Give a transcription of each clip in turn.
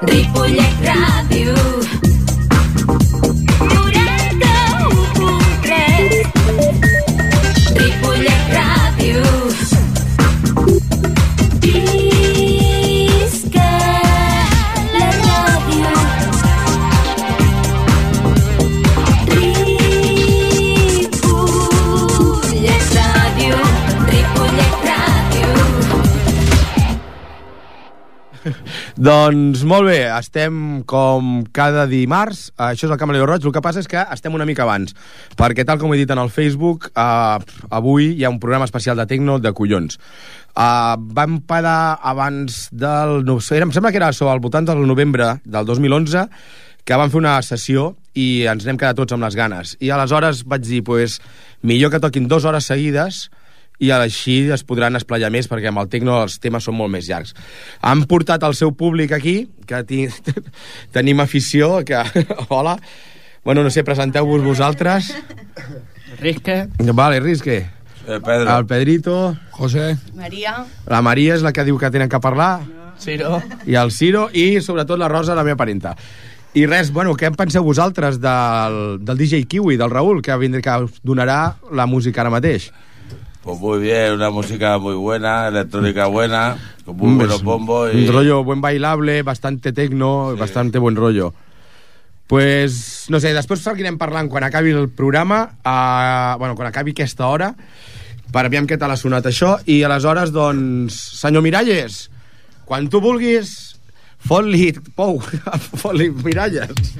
Ripollet Ràdio. Doncs molt bé, estem com cada dimarts, això és el Camaleo Roig, el que passa és que estem una mica abans, perquè tal com he dit en el Facebook, eh, avui hi ha un programa especial de Tecno de collons. Uh, vam parar abans del... No sé, em sembla que era sobre al voltant del novembre del 2011, que vam fer una sessió i ens n'hem quedat tots amb les ganes. I aleshores vaig dir, pues, millor que toquin dues hores seguides i així es podran esplayar més perquè amb el Tecno els temes són molt més llargs. Han portat el seu públic aquí, que ti... tenim afició, que... Hola. Bueno, no sé, presenteu-vos vosaltres. Risque. Vale, Risque. Eh, Pedro. El Pedrito. José. Maria. La Maria és la que diu que tenen que parlar. Ciro. I el Ciro. I, sobretot, la Rosa, la meva parenta. I res, bueno, què en penseu vosaltres del, del DJ Kiwi, del Raül, que, vindrà, que us donarà la música ara mateix? Pues muy bien, una música muy buena, electrónica buena, con muy buenos bombos y... Un rollo buen bailable, bastante tecno, Sí. bastante buen rollo. Pues, no sé, després seguirem parlant quan acabi el programa, uh, bueno, quan acabi aquesta hora, per aviam què tal ha sonat això, i aleshores, doncs, senyor Miralles, quan tu vulguis, fot-li, pou, fot-li Miralles.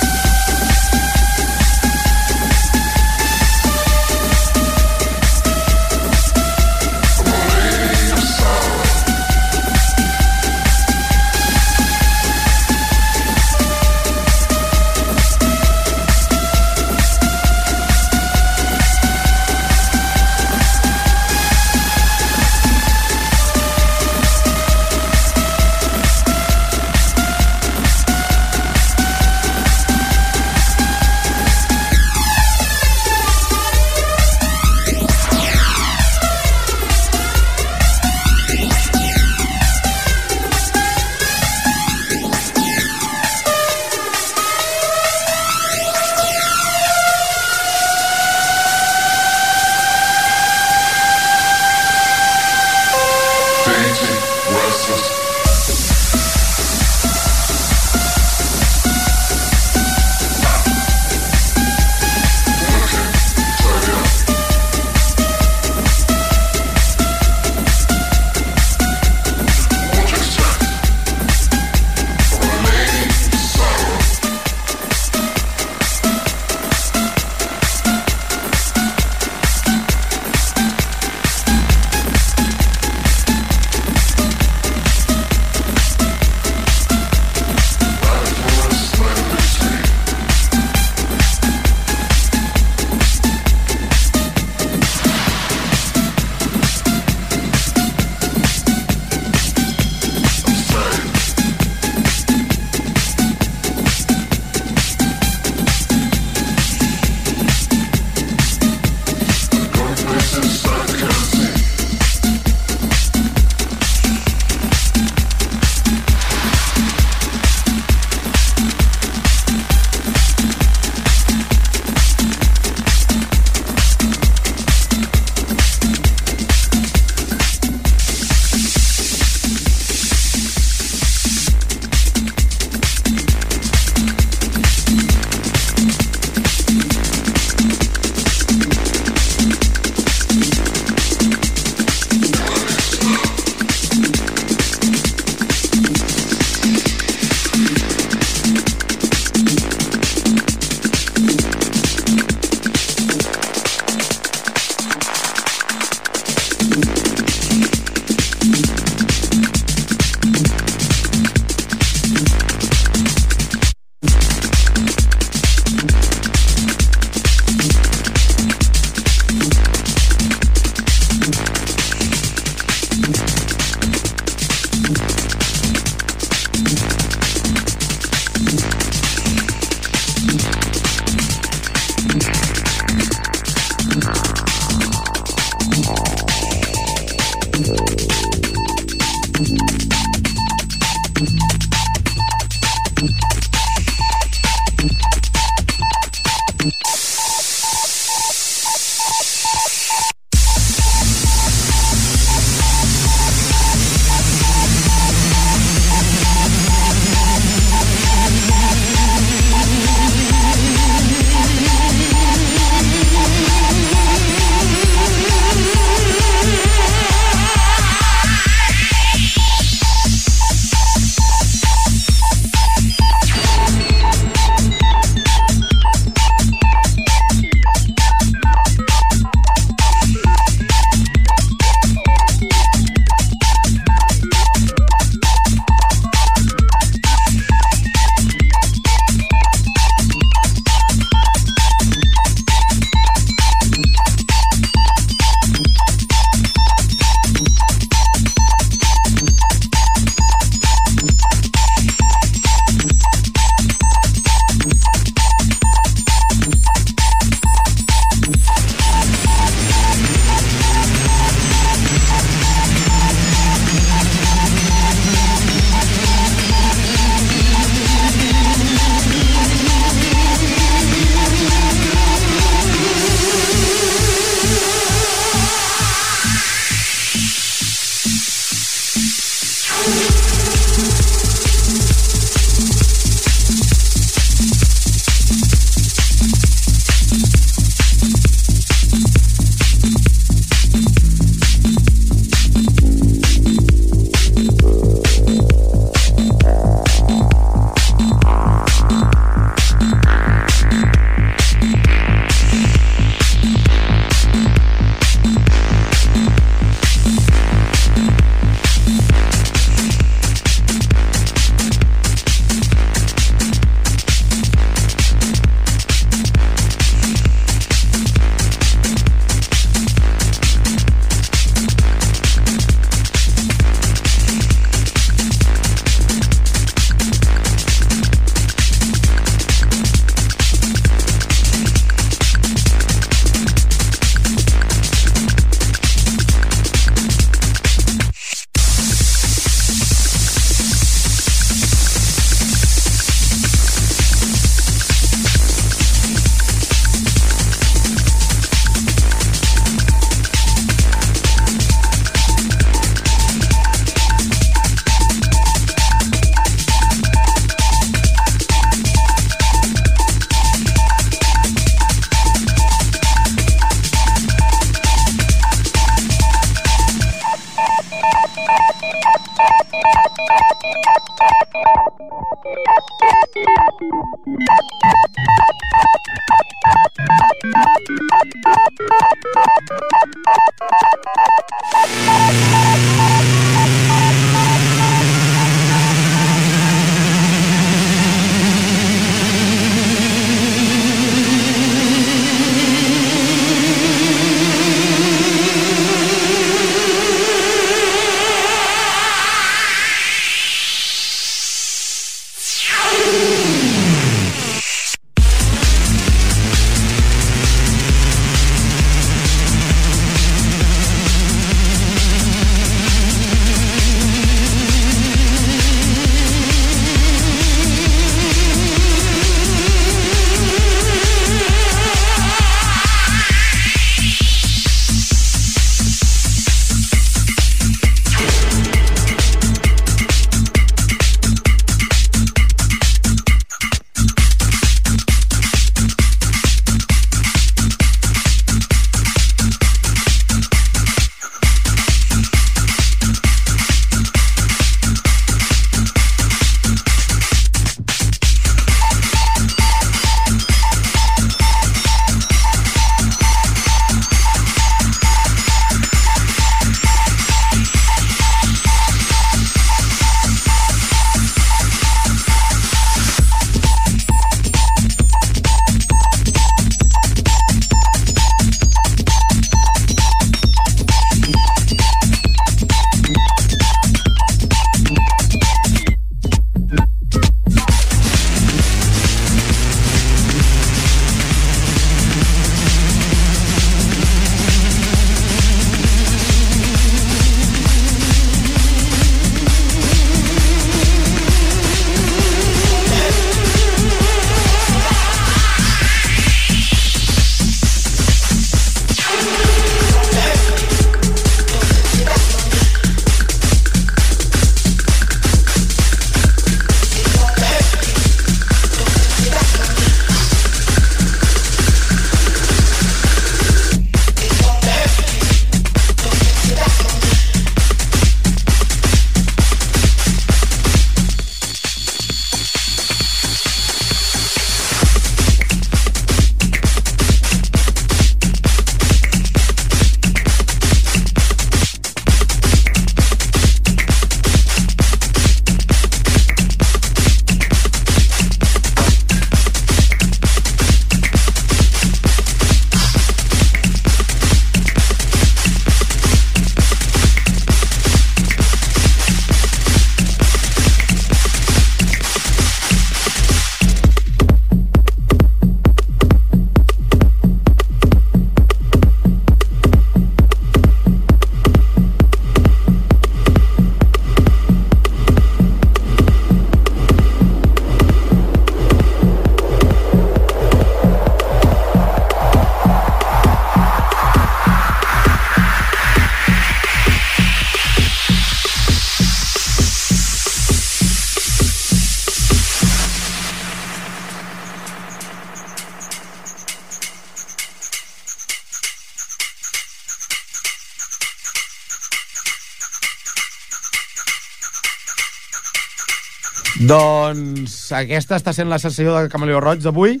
Aquesta està sent la sessió de Camaleó Roig d'avui.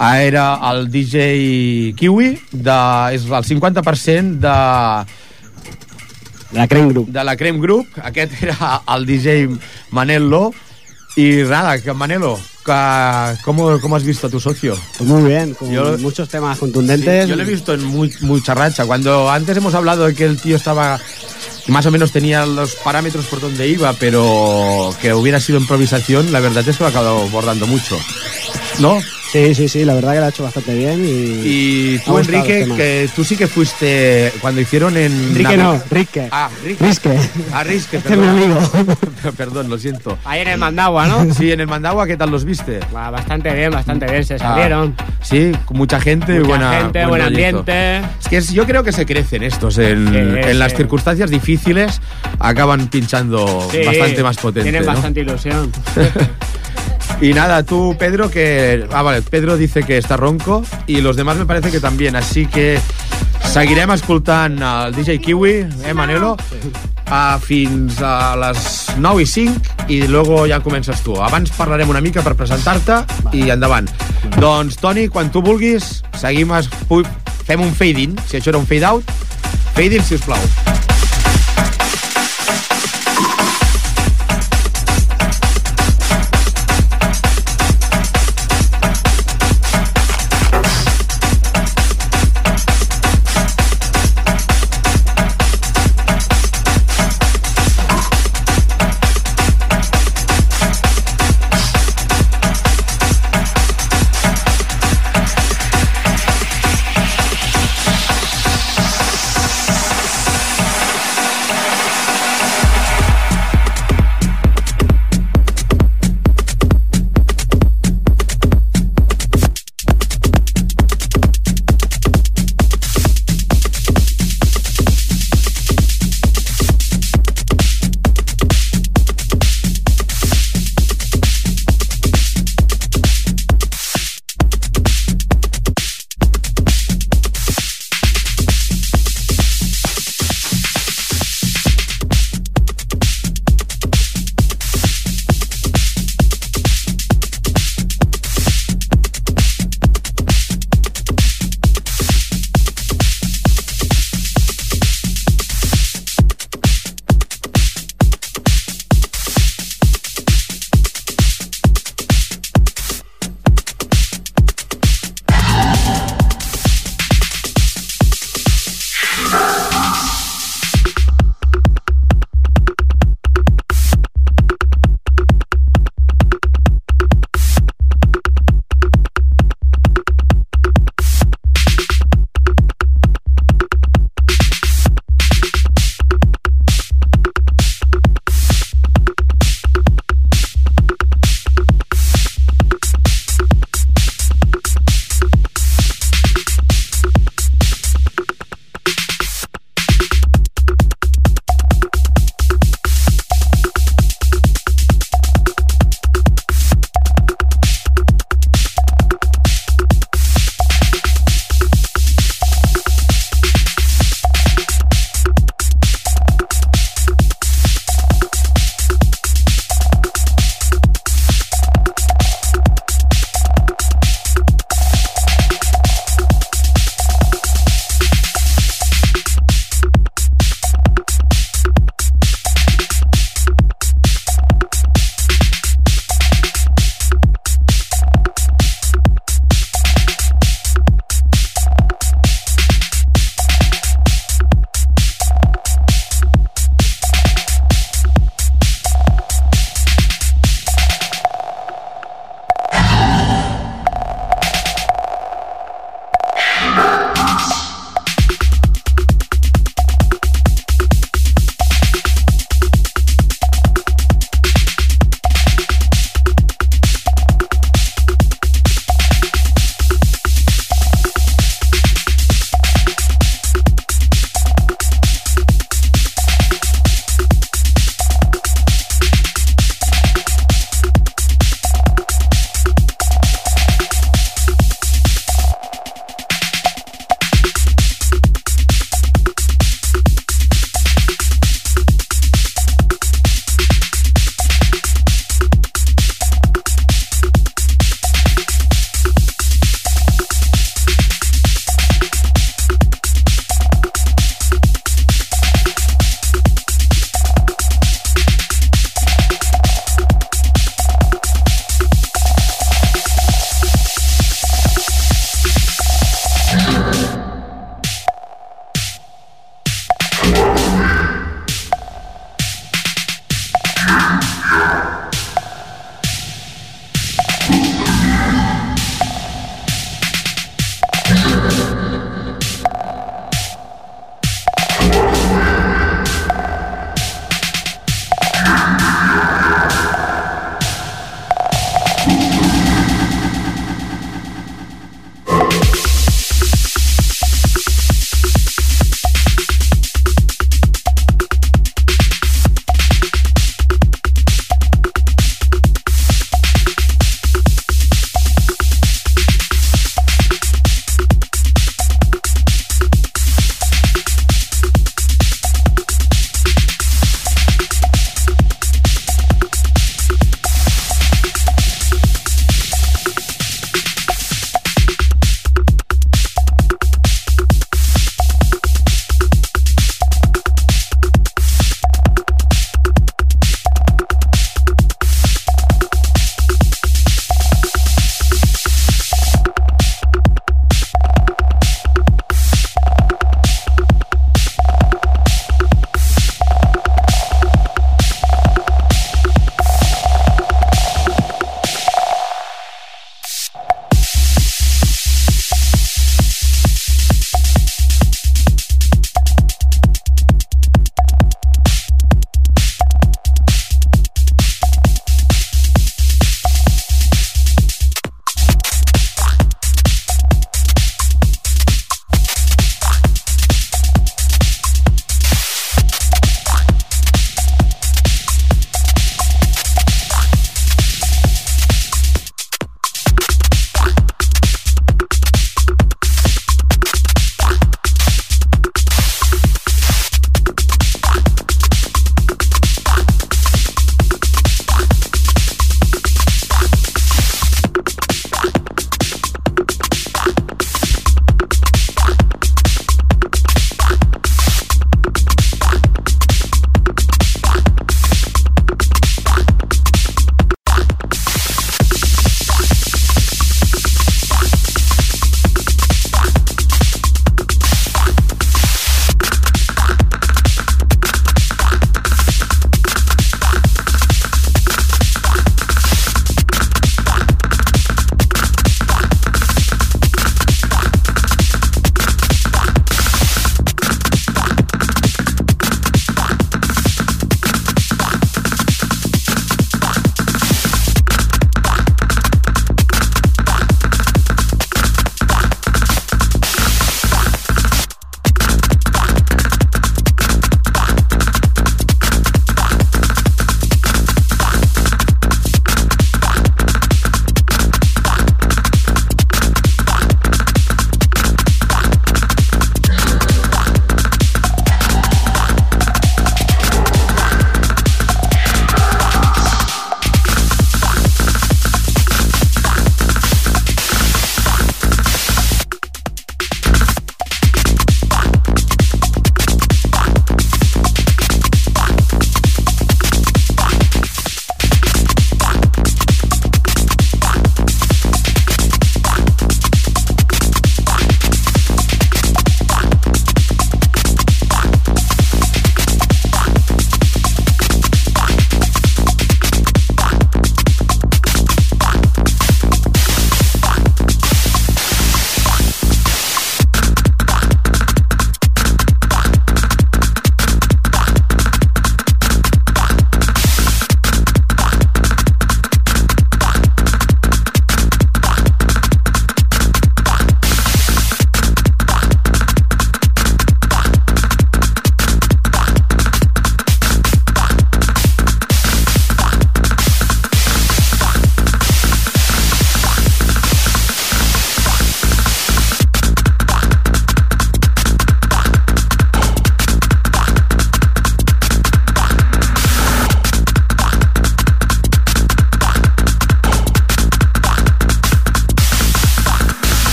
Era el DJ Kiwi, de, és el 50% de, La Creme Group. de la Creme Group. Aquest era el DJ Manello. Y nada, que Manelo, que, ¿cómo, ¿cómo has visto a tu socio? Muy bien, con Yo- muchos temas Sí, contundentes. yo lo he visto en muy, mucha racha. Cuando antes hemos hablado de que el tío estaba más o menos tenía los parámetros por donde iba, pero que hubiera sido improvisación, la verdad es que lo ha acabado bordando mucho. ¿No? Sí, sí, sí, la verdad que lo ha hecho bastante bien. Y, Y tú, Enrique, que tú sí que fuiste cuando hicieron en... Enrique Navi- no, Rique. Ah, Rique. Risque. Ah, Risque, Este es mi perdón. amigo. perdón, lo siento. Ahí en el Mandagua, ¿no? Sí, en el Mandagua, ¿qué tal los viste? Bastante bien, bastante bien, se Ah, salieron. sí, con mucha gente Mucha buena, gente, buen ambiente. Es que es- yo creo que se crecen estos en, Sí, en las sí. circunstancias difíciles acaban pinchando Sí, bastante más potente. Tienen ¿no? bastante ilusión. Y nada, tú Pedro que ah vale, Pedro dice que está ronco y los demás me parece que también, así que seguirem escoltant el DJ Kiwi, eh Manelo, a fins a les 9 i 5 i luego ja comences tu. Abans parlarem una mica per presentar-te i endavant. Doncs Toni, quan tu vulguis, seguim es, fem un fade in, si això era un fade out, fade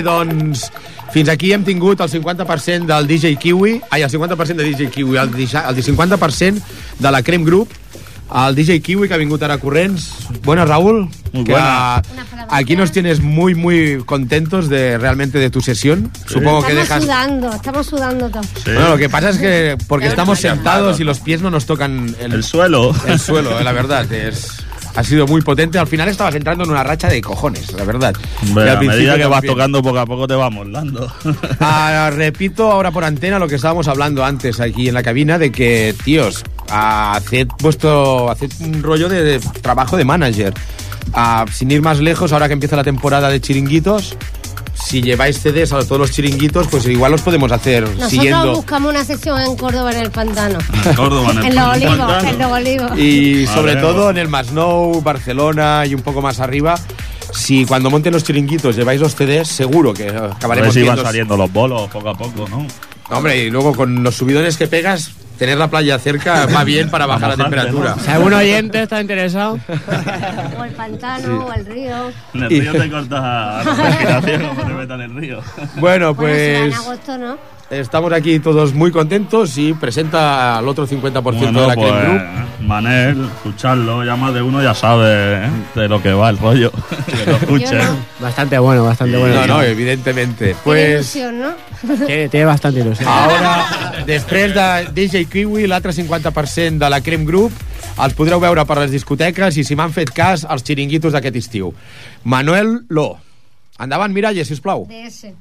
bé, doncs fins aquí hem tingut el 50% del DJ Kiwi, ai, el 50% de DJ Kiwi, el, el 50% de la Creme Group, el DJ Kiwi que ha vingut ara corrents. Buenas, Raúl. Muy que buenas. aquí nos tienes muy, muy contentos de realmente de tu sesión. Supongo que Estamos dejas... sudando, estamos sudando todos. Sí. Bueno, lo que pasa es que porque estamos sentados y los pies no nos tocan el, El suelo. el suelo, eh, la verdad. Es, ha sido muy potente. Al final estabas entrando en una racha de cojones, la verdad. Al a medida que vas tocando poco a poco te vas moldando. Ah, repito ahora por antena lo que estábamos hablando antes aquí en la cabina de que, tíos, haced vuestro, haced un rollo de, de trabajo de manager. Ah, sin ir más lejos, ahora que empieza la temporada de chiringuitos, si lleváis CDs a todos los chiringuitos, pues igual los podemos hacer Nosotros siguiendo. buscamos una sesión en Córdoba en el pantano. Córdoba, en el En los olivos, en los olivos. Y sobre todo en el Masnou, Barcelona y un poco más arriba. Si cuando monten los chiringuitos lleváis los CDs, seguro que eh, A ver acabaremos si van viendo- saliendo los bolos poco a poco, ¿no? Hombre, y luego con los subidones que pegas, tener la playa cerca va bien para bajar la temperatura. ¿no? Si algún oyente está interesado, O el pantano, o el río. En el río te cortas la respiración como te metas en el río. Bueno, Bueno, si va en pues agosto, ¿no? estamos aquí todos muy contentos y presenta al otro 50% de Bueno, la pues, Creme Group. Manel, escucharlo, ya más de uno ya sabe ¿eh? de lo que va el rollo. Que lo escuche. No. bastante bueno, bastante bueno. No, no, evidentemente. Pues ilusión, ¿no? Tiene, tiene bastante ilusión. Ara, després de DJ Kiwi, l'altre 50% de la Creme Group, els podreu veure per les discoteques i, si m'han fet cas, els xiringuitos d'aquest estiu. Manuel Lo. Endavant, Miralles, si us plau. DS.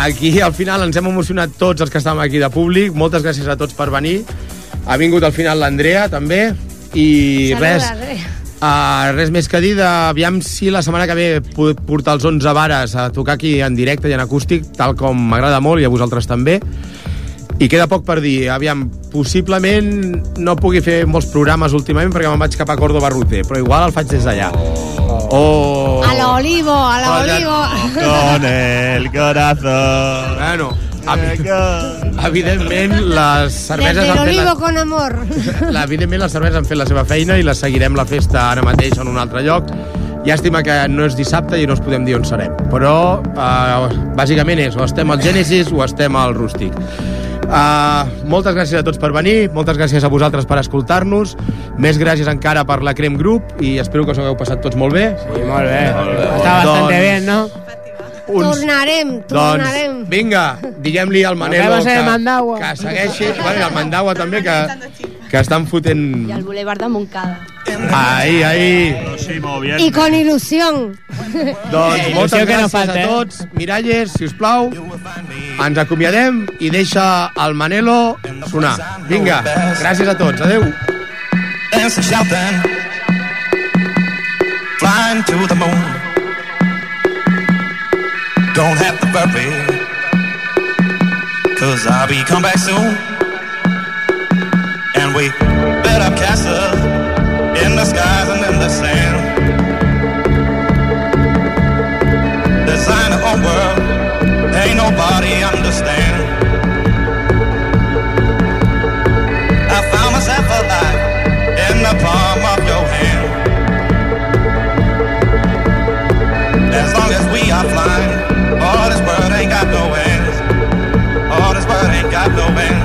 Aquí al final ens hem emocionat tots els que estàvem aquí de públic. Moltes gràcies a tots per venir. Ha vingut al final l'Andrea, també. I Saluda, res, res. Uh, res més que dir de, aviam si la setmana que ve puc portar els 11 vares a tocar aquí en directe i en acústic, tal com m'agrada molt i a vosaltres també. I queda poc per dir. Aviam, possiblement no pugui fer molts programes últimament perquè me'n vaig cap a Córdoba Ruter, però igual el faig des d'allà. Oh. A lo olivo, a lo Hola. olivo. Con el corazón. Bueno, evi- evidentment les cerveses Desde el han fet olivo la... con amor. La, evidentment les cerveses han fet la seva feina i la seguirem la festa ara mateix en un altre lloc. Llàstima que no és dissabte i no us podem dir on serem. Però, uh, bàsicament és, o estem al Genesis o estem al Rústic. Uh, moltes gràcies a tots per venir, moltes gràcies a vosaltres per escoltar-nos, més gràcies encara per la Crem Group i espero que us hagueu passat tots molt bé. Sí, molt bé. Molt bé, Està molt bé. bastante Doncs- bien, ¿no? Tornarem, tornarem. Doncs, vinga, diguem-li al Manelo que, que segueixi, bueno, i al Mandagua també, que, que estan fotent... I al Boulevard de Montcada. Ahí, ahí. Viernes. con ilusión. Doncs moltes il·lusió que no gràcies falta, a eh? tots. Miralles, si us plau, ens acomiadem i deixa el Manelo sonar. Vinga, gràcies a tots. Adeu. flying to the moon. Don't have to worry, cause I'll be come back soon. And we built up castles ain't nobody understand. I found myself alive in the palm of your hand. As long as we are flying, all this world ain't got no ends. All this world ain't got no ends.